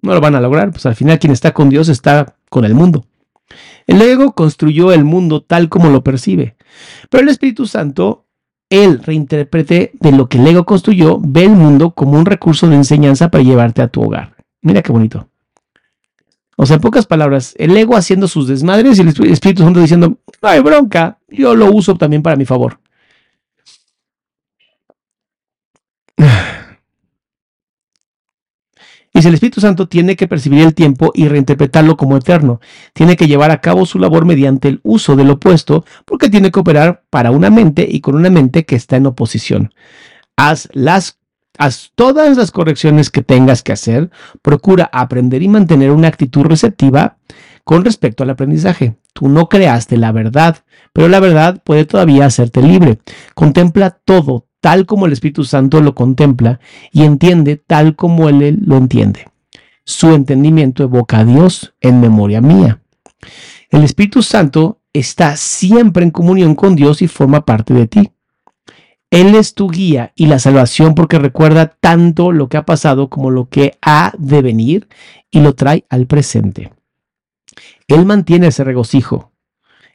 No lo van a lograr, pues al final quien está con Dios está con el mundo. El ego construyó el mundo tal como lo percibe, pero el Espíritu Santo el reinterprete de lo que el ego construyó, ve el mundo como un recurso de enseñanza para llevarte a tu hogar. Mira qué bonito. O sea, en pocas palabras, el ego haciendo sus desmadres y el Espíritu Santo diciendo, no hay bronca, yo lo uso también para mi favor. Y si el Espíritu Santo tiene que percibir el tiempo y reinterpretarlo como eterno. Tiene que llevar a cabo su labor mediante el uso del opuesto, porque tiene que operar para una mente y con una mente que está en oposición. Haz las Haz todas las correcciones que tengas que hacer, procura aprender y mantener una actitud receptiva con respecto al aprendizaje. Tú no creaste la verdad, pero la verdad puede todavía hacerte libre. Contempla todo, tal como el Espíritu Santo lo contempla y entiende tal como Él lo entiende. Su entendimiento evoca a Dios en memoria mía. El Espíritu Santo está siempre en comunión con Dios y forma parte de ti. Él es tu guía y la salvación porque recuerda tanto lo que ha pasado como lo que ha de venir y lo trae al presente. Él mantiene ese regocijo,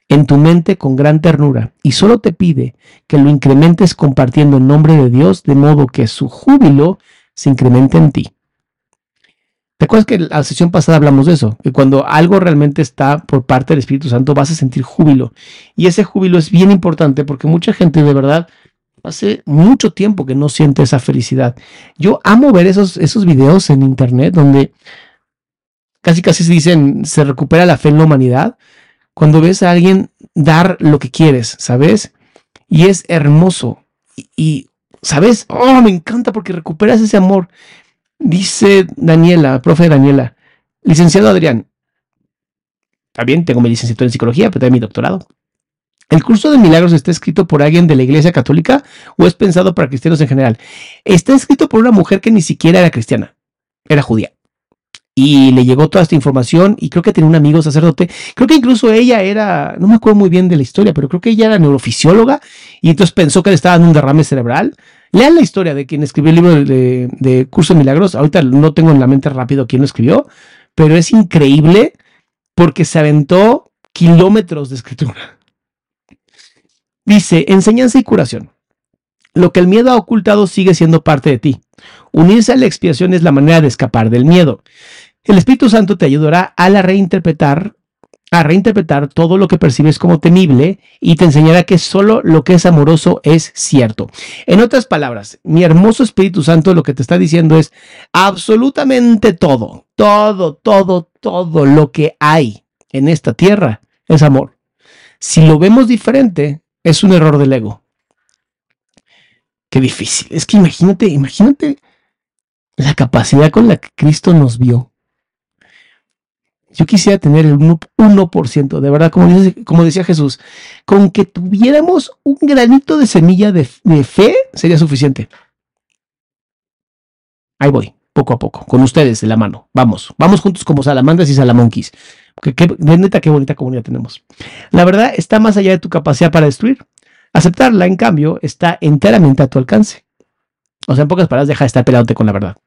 en tu mente con gran ternura y solo te pide que lo incrementes compartiendo el nombre de Dios de modo que su júbilo se incremente en ti. ¿Te acuerdas que la sesión pasada hablamos de eso? Que cuando algo realmente está por parte del Espíritu Santo vas a sentir júbilo. Y ese júbilo es bien importante porque mucha gente de verdad hace mucho tiempo que no siente esa felicidad. Yo amo ver esos, esos videos en internet donde casi casi se dicen se recupera la fe en la humanidad cuando ves a alguien dar lo que quieres, ¿sabes? Y es hermoso. Y, ¿sabes? Oh, me encanta porque recuperas ese amor. Dice Daniela, profe Daniela, licenciado Adrián. También tengo mi licenciatura en psicología, pero también mi doctorado. ¿El curso de milagros está escrito por alguien de la iglesia católica o es pensado para cristianos en general? Está escrito por una mujer que ni siquiera era cristiana, era judía y le llegó toda esta información y creo que tenía un amigo sacerdote. Creo que incluso ella era, no me acuerdo muy bien de la historia, pero creo que ella era neurofisióloga y entonces pensó que le estaba dando un derrame cerebral Lean la historia de quien escribió el libro de, de, Curso de Milagros. Ahorita no tengo en la mente rápido quién lo escribió, pero es increíble porque se aventó kilómetros de escritura. Dice, enseñanza y curación. Lo que el miedo ha ocultado sigue siendo parte de ti. Unirse a la expiación es la manera de escapar del miedo. El Espíritu Santo te ayudará a reinterpretar a reinterpretar todo lo que percibes como temible y te enseñará que solo lo que es amoroso es cierto. En otras palabras, mi hermoso Espíritu Santo lo que te está diciendo es absolutamente todo, todo, todo, todo lo que hay en esta tierra es amor. Si lo vemos diferente, es un error del ego. Qué difícil. Es que imagínate, imagínate la capacidad con la que Cristo nos vio yo quisiera tener el 1%, de verdad, como, decía Jesús, con que tuviéramos un granito de semilla de, fe sería suficiente. Ahí voy, poco a poco, con ustedes de la mano. Vamos, vamos juntos como salamandas y salamonquis. Que, neta, qué bonita comunidad tenemos. La verdad está más allá de tu capacidad para destruir. Aceptarla, en cambio, está enteramente a tu alcance. O sea, en pocas palabras, deja de estar peleándote con la verdad.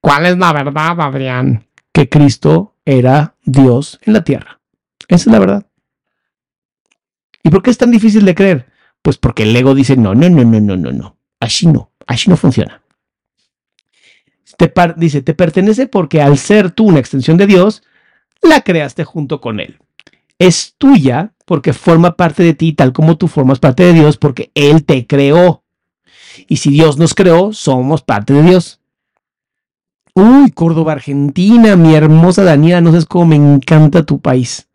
¿Cuál es la verdad, Adrián? Que Cristo era Dios en la tierra. Esa es la verdad. ¿Y por qué es tan difícil de creer? Pues porque el ego dice, no, no, no, no, no, no, no. Así no, así no funciona. Dice, te pertenece porque al ser tú una extensión de Dios, la creaste junto con Él. Es tuya porque forma parte de ti tal como tú formas parte de Dios porque Él te creó. Y si Dios nos creó, somos parte de Dios. Uy, Córdoba, Argentina, mi hermosa Daniela, no sabes cómo me encanta tu país.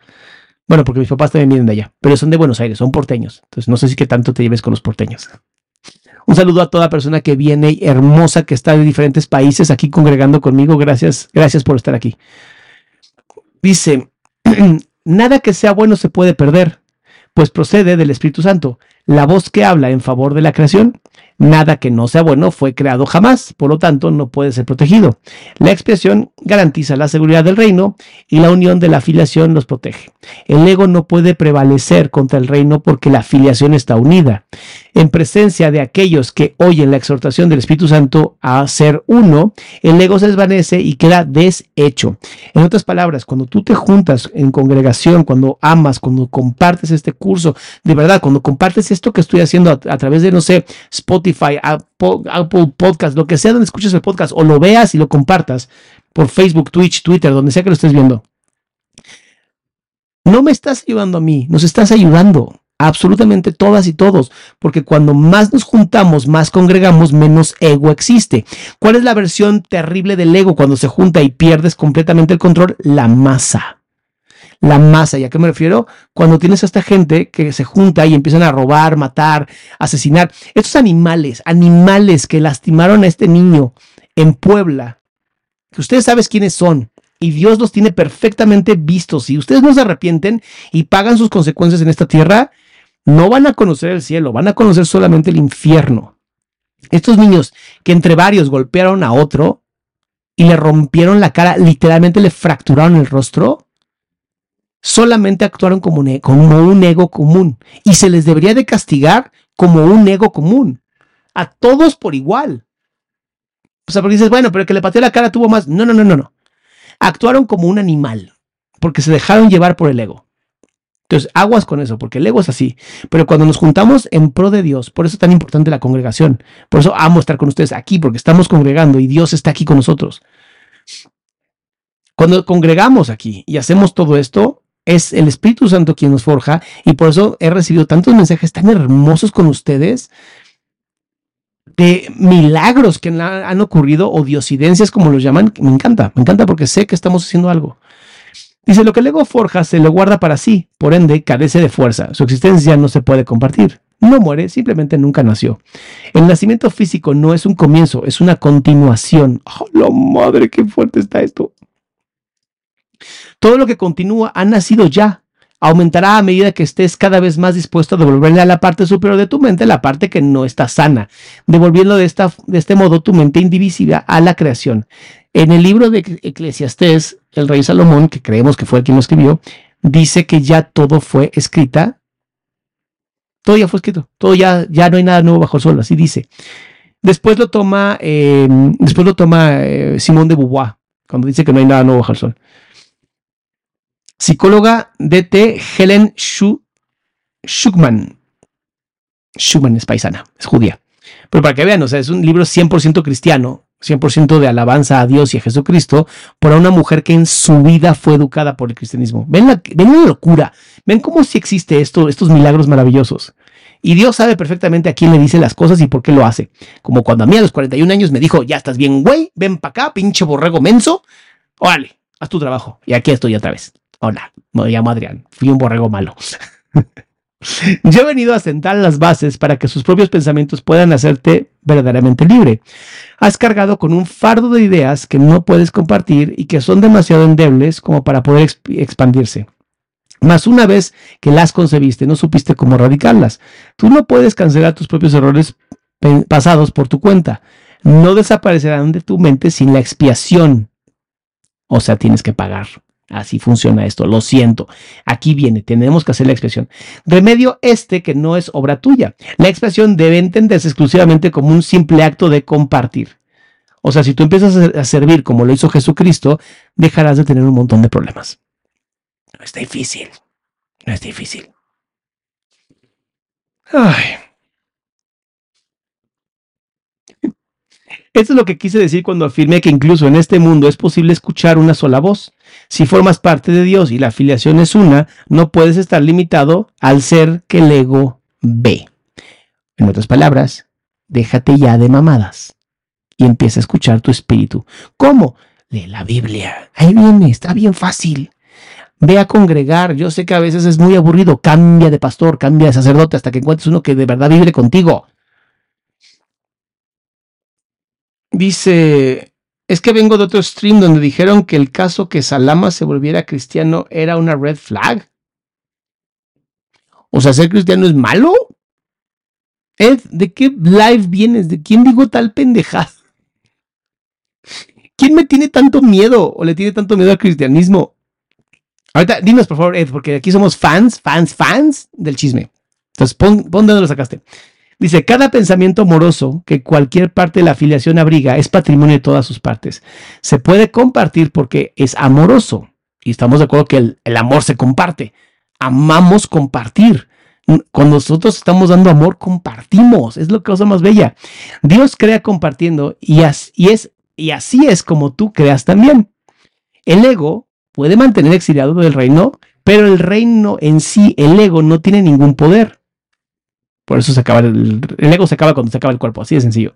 Bueno, porque mis papás también vienen de allá, pero son de Buenos Aires, son porteños. Entonces no sé si que tanto te lleves con los porteños. Un saludo a toda persona que viene hermosa, que está de diferentes países aquí congregando conmigo. Gracias, gracias por estar aquí. Dice, nada que sea bueno se puede perder, pues procede del Espíritu Santo, la voz que habla en favor de la creación Nada que no sea bueno fue creado jamás, por lo tanto no puede ser protegido. La expiación garantiza la seguridad del reino y la unión de la afiliación los protege. El ego no puede prevalecer contra el reino porque la afiliación está unida. En presencia de aquellos que oyen la exhortación del Espíritu Santo a ser uno, el ego se desvanece y queda deshecho. En otras palabras, cuando tú te juntas en congregación, cuando amas, cuando compartes este curso, de verdad, cuando compartes esto que estoy haciendo a, a través de, no sé, Spotify, Spotify, Apple, Podcast, lo que sea donde escuches el podcast, o lo veas y lo compartas por Facebook, Twitch, Twitter, donde sea que lo estés viendo. No me estás ayudando a mí, nos estás ayudando absolutamente todas y todos, porque cuando más nos juntamos, más congregamos, menos ego existe. ¿Cuál es la versión terrible del ego cuando se junta y pierdes completamente el control? La masa la masa. ¿Y a qué me refiero? Cuando tienes a esta gente que se junta y empiezan a robar, matar, asesinar. Estos animales, animales que lastimaron a este niño en Puebla, que ustedes saben quiénes son. Y Dios los tiene perfectamente vistos. Si ustedes no se arrepienten y pagan sus consecuencias en esta tierra, no van a conocer el cielo, van a conocer solamente el infierno. Estos niños que entre varios golpearon a otro y le rompieron la cara, literalmente le fracturaron el rostro, solamente actuaron como un, e, como un ego común y se les debería de castigar como un ego común. A todos por igual. O sea, porque dices, bueno, pero el que le pateó la cara tuvo más. No, no, no, no, no. Actuaron como un animal porque se dejaron llevar por el ego. Entonces, aguas con eso, porque el ego es así. Pero cuando nos juntamos en pro de Dios, por eso es tan importante la congregación. Por eso amo estar con ustedes aquí, porque estamos congregando y Dios está aquí con nosotros. Cuando congregamos aquí y hacemos todo esto, es el Espíritu Santo quien nos forja y por eso he recibido tantos mensajes tan hermosos con ustedes de milagros que han ocurrido o diosidencias como los llaman. Me encanta, me encanta porque sé que estamos haciendo algo. Dice, lo que el ego forja se lo guarda para sí, por ende carece de fuerza, su existencia no se puede compartir. No muere, simplemente nunca nació. El nacimiento físico no es un comienzo, es una continuación. ¡Oh, la madre, qué fuerte está esto! Todo lo que continúa ha nacido ya. Aumentará a medida que estés cada vez más dispuesto a devolverle a la parte superior de tu mente la parte que no está sana, devolviendo de, esta, de este modo tu mente indivisible a la creación. En el libro de Eclesiastés, el rey Salomón, que creemos que fue el quien lo escribió, dice que ya todo fue escrita. Todo ya fue escrito. Todo ya, ya no hay nada nuevo bajo el suelo. Así dice. Después lo toma, eh, después lo toma eh, Simón de Beauvoir, cuando dice que no hay nada nuevo bajo el sol. Psicóloga DT Helen Schuckman. Schumann es paisana, es judía. Pero para que vean, o sea, es un libro 100% cristiano, 100% de alabanza a Dios y a Jesucristo, por una mujer que en su vida fue educada por el cristianismo. Ven la, ven locura, ven cómo sí existe esto, estos milagros maravillosos. Y Dios sabe perfectamente a quién le dice las cosas y por qué lo hace. Como cuando a mí a los 41 años me dijo, ya estás bien, güey, ven para acá, pinche borrego menso. Órale, haz tu trabajo. Y aquí estoy otra vez. Hola, me llamo Adrián, fui un borrego malo. Yo he venido a sentar las bases para que sus propios pensamientos puedan hacerte verdaderamente libre. Has cargado con un fardo de ideas que no puedes compartir y que son demasiado endebles como para poder expandirse. Mas una vez que las concebiste, no supiste cómo erradicarlas. Tú no puedes cancelar tus propios errores pasados por tu cuenta. No desaparecerán de tu mente sin la expiación. O sea, tienes que pagar. Así funciona esto, lo siento. Aquí viene, tenemos que hacer la expresión. Remedio este que no es obra tuya. La expresión debe entenderse exclusivamente como un simple acto de compartir. O sea, si tú empiezas a servir como lo hizo Jesucristo, dejarás de tener un montón de problemas. No es difícil, no es difícil. Ay. Esto es lo que quise decir cuando afirmé que incluso en este mundo es posible escuchar una sola voz. Si formas parte de Dios y la afiliación es una, no puedes estar limitado al ser que el ego ve. En otras palabras, déjate ya de mamadas y empieza a escuchar tu espíritu. ¿Cómo? Lee la Biblia. Ahí viene, está bien fácil. Ve a congregar. Yo sé que a veces es muy aburrido. Cambia de pastor, cambia de sacerdote hasta que encuentres uno que de verdad vibre contigo. Dice, es que vengo de otro stream donde dijeron que el caso que Salama se volviera cristiano era una red flag. O sea, ser cristiano es malo. Ed, ¿de qué live vienes? ¿De quién digo tal pendejada? ¿Quién me tiene tanto miedo o le tiene tanto miedo al cristianismo? Ahorita, dinos por favor, Ed, porque aquí somos fans, fans, fans del chisme. Entonces, pon, pon dónde lo sacaste. Dice, cada pensamiento amoroso que cualquier parte de la afiliación abriga es patrimonio de todas sus partes. Se puede compartir porque es amoroso. Y estamos de acuerdo que el, amor se comparte. Amamos compartir. Cuando nosotros estamos dando amor, compartimos. Es la cosa más bella. Dios crea compartiendo y, y, es, y así es como tú creas también. El ego puede mantener exiliado del reino, pero el reino en sí, el ego, no tiene ningún poder. Por eso se acaba el, el ego se acaba cuando se acaba el cuerpo, así de sencillo.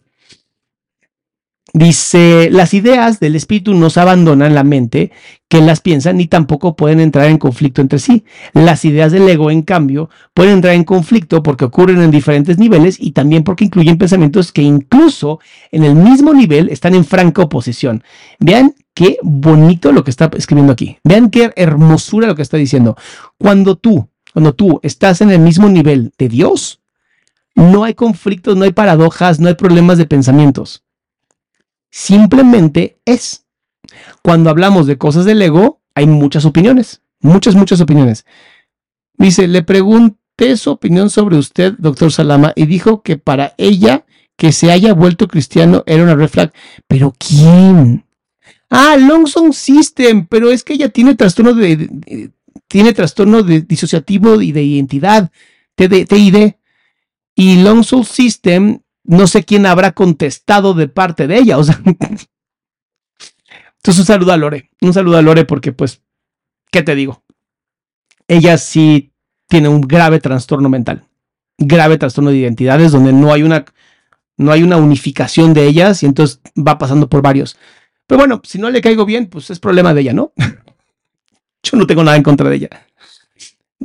Dice, las ideas del espíritu no se abandonan la mente que las piensan ni tampoco pueden entrar en conflicto entre sí. Las ideas del ego, en cambio, pueden entrar en conflicto porque ocurren en diferentes niveles y también porque incluyen pensamientos que incluso en el mismo nivel están en franca oposición. Vean qué bonito lo que está escribiendo aquí. Vean qué hermosura lo que está diciendo. Cuando tú, cuando tú estás en el mismo nivel de Dios, no hay conflictos, no hay paradojas, no hay problemas de pensamientos. Simplemente es. Cuando hablamos de cosas del ego, hay muchas opiniones, muchas, muchas opiniones. Dice, le pregunté su opinión sobre usted, doctor Salama, y dijo que para ella que se haya vuelto cristiano era una red flag. ¿Pero quién? Ah, Longson System, pero es que ella tiene trastorno de, tiene trastorno de disociativo y de identidad, TID. Y Long Soul System, no sé quién habrá contestado de parte de ella. O sea, entonces un saludo a Lore. Un saludo a Lore porque, pues, ¿qué te digo? Ella sí tiene un grave trastorno mental. Grave trastorno de identidades donde no hay una, no hay una unificación de ellas y entonces va pasando por varios. Pero bueno, si no le caigo bien, pues es problema de ella, ¿no? Yo no tengo nada en contra de ella.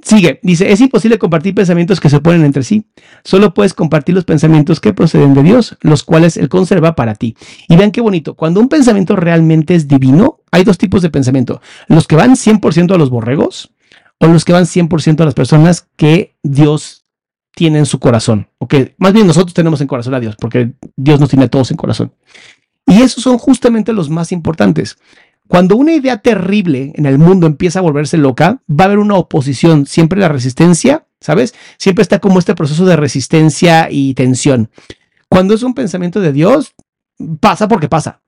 Sigue, dice, es imposible compartir pensamientos que se oponen entre sí. Solo puedes compartir los pensamientos que proceden de Dios, los cuales Él conserva para ti. Y vean qué bonito, cuando un pensamiento realmente es divino, hay dos tipos de pensamiento. Los que van 100% a los borregos o los que van 100% a las personas que Dios tiene en su corazón. O que más bien nosotros tenemos en corazón a Dios, porque Dios nos tiene a todos en corazón. Y esos son justamente los más importantes. Cuando una idea terrible en el mundo empieza a volverse loca, va a haber una oposición, siempre la resistencia, ¿sabes? Siempre está como este proceso de resistencia y tensión. Cuando es un pensamiento de Dios, pasa porque pasa.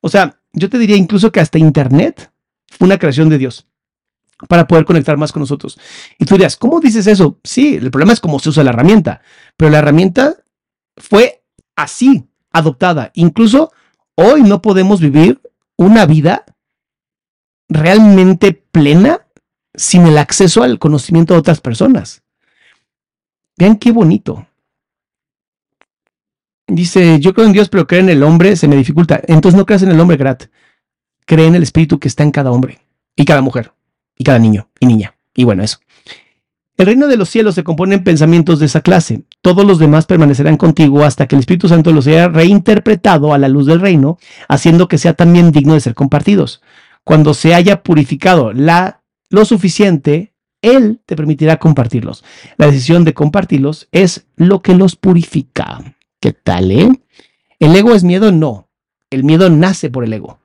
O sea, yo te diría incluso que hasta Internet fue una creación de Dios para poder conectar más con nosotros. Y tú dirías, ¿cómo dices eso? Sí, el problema es cómo se usa la herramienta, pero la herramienta fue así, adoptada. Incluso hoy no podemos vivir una vida realmente plena sin el acceso al conocimiento de otras personas. Vean qué bonito. Dice, yo creo en Dios, pero creer en el hombre se me dificulta. Entonces no creas en el hombre, Grat. Cree en el espíritu que está en cada hombre y cada mujer y cada niño y niña. Y bueno, eso. El reino de los cielos se compone en pensamientos de esa clase. Todos los demás permanecerán contigo hasta que el Espíritu Santo los haya reinterpretado a la luz del reino, haciendo que sea también digno de ser compartidos. Cuando se haya purificado la, lo suficiente, Él te permitirá compartirlos. La decisión de compartirlos es lo que los purifica. ¿Qué tal, eh? ¿El ego es miedo? No. El miedo nace por el ego.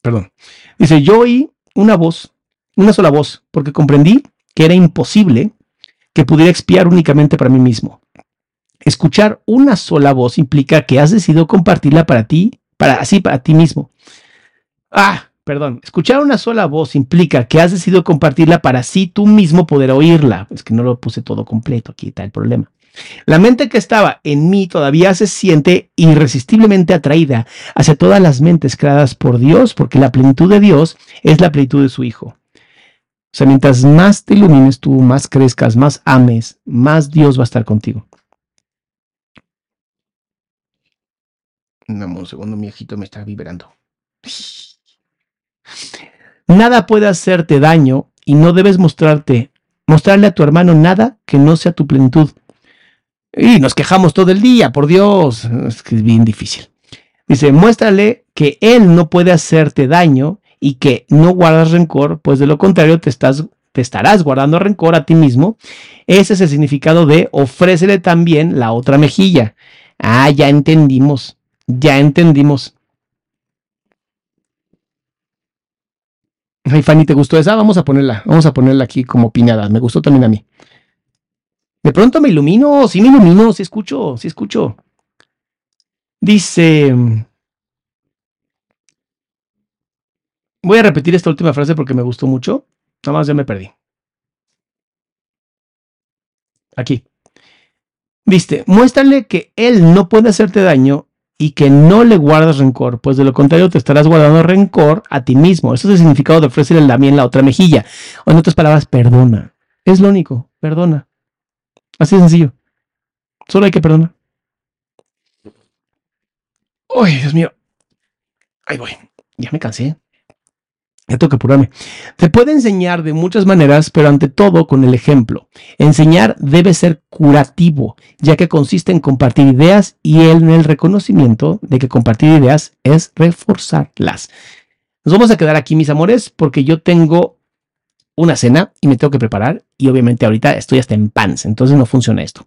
Perdón. Dice, yo oí una voz, una sola voz, porque comprendí que era imposible que pudiera expiar únicamente para mí mismo. Escuchar una sola voz implica que has decidido compartirla para ti, para así para ti mismo. Ah, perdón, escuchar una sola voz implica que has decidido compartirla para sí tú mismo poder oírla. Es que no lo puse todo completo, aquí está el problema. La mente que estaba en mí todavía se siente irresistiblemente atraída hacia todas las mentes creadas por Dios, porque la plenitud de Dios es la plenitud de su Hijo. O sea, mientras más te ilumines tú, más crezcas, más ames, más Dios va a estar contigo. un segundo, mi hijito me está vibrando. Nada puede hacerte daño y no debes mostrarte, mostrarle a tu hermano nada que no sea tu plenitud. Y nos quejamos todo el día, por Dios, es que es bien difícil. Dice, muéstrale que él no puede hacerte daño y que no guardas rencor, pues de lo contrario te, estarás guardando rencor a ti mismo. Ese es el significado de ofrécele también la otra mejilla. Ah, ya entendimos, ya entendimos. Ay, Fanny, ¿te gustó esa? Vamos a ponerla, vamos a ponerla aquí como piñada. Me gustó también a mí. De pronto me ilumino, sí me ilumino, sí escucho, sí escucho. Dice, voy a repetir esta última frase porque me gustó mucho. Nada más ya me perdí. Aquí. Viste, muéstrale que él no puede hacerte daño y que no le guardas rencor, pues de lo contrario te estarás guardando rencor a ti mismo. Eso es el significado de ofrecerle también la otra mejilla. O en otras palabras, perdona. Es lo único, perdona. Así de sencillo. Solo hay que perdonar. Uy, Dios mío. Ahí voy. Ya me cansé. Ya tengo que apurarme. Se puede enseñar de muchas maneras, pero ante todo con el ejemplo. Enseñar debe ser curativo, ya que consiste en compartir ideas y en el reconocimiento de que compartir ideas es reforzarlas. Nos vamos a quedar aquí, mis amores, porque yo tengo una cena y me tengo que preparar y obviamente ahorita estoy hasta en pants, entonces no funciona esto.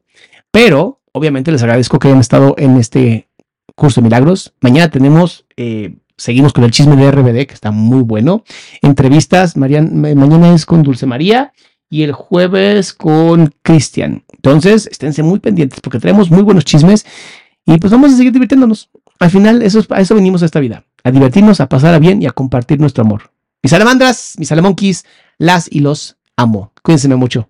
Pero obviamente les agradezco que hayan estado en este curso de milagros. Mañana tenemos... Eh, seguimos con el chisme de RBD, que está muy bueno. Entrevistas, mañana es con Dulce María y el jueves con Cristian. Entonces, esténse muy pendientes porque tenemos muy buenos chismes y pues vamos a seguir divirtiéndonos. Al final, eso, a eso venimos a esta vida, a divertirnos, a pasar a bien y a compartir nuestro amor. Mis salamandras, mis salamonquis, las y los amo. Cuídense mucho.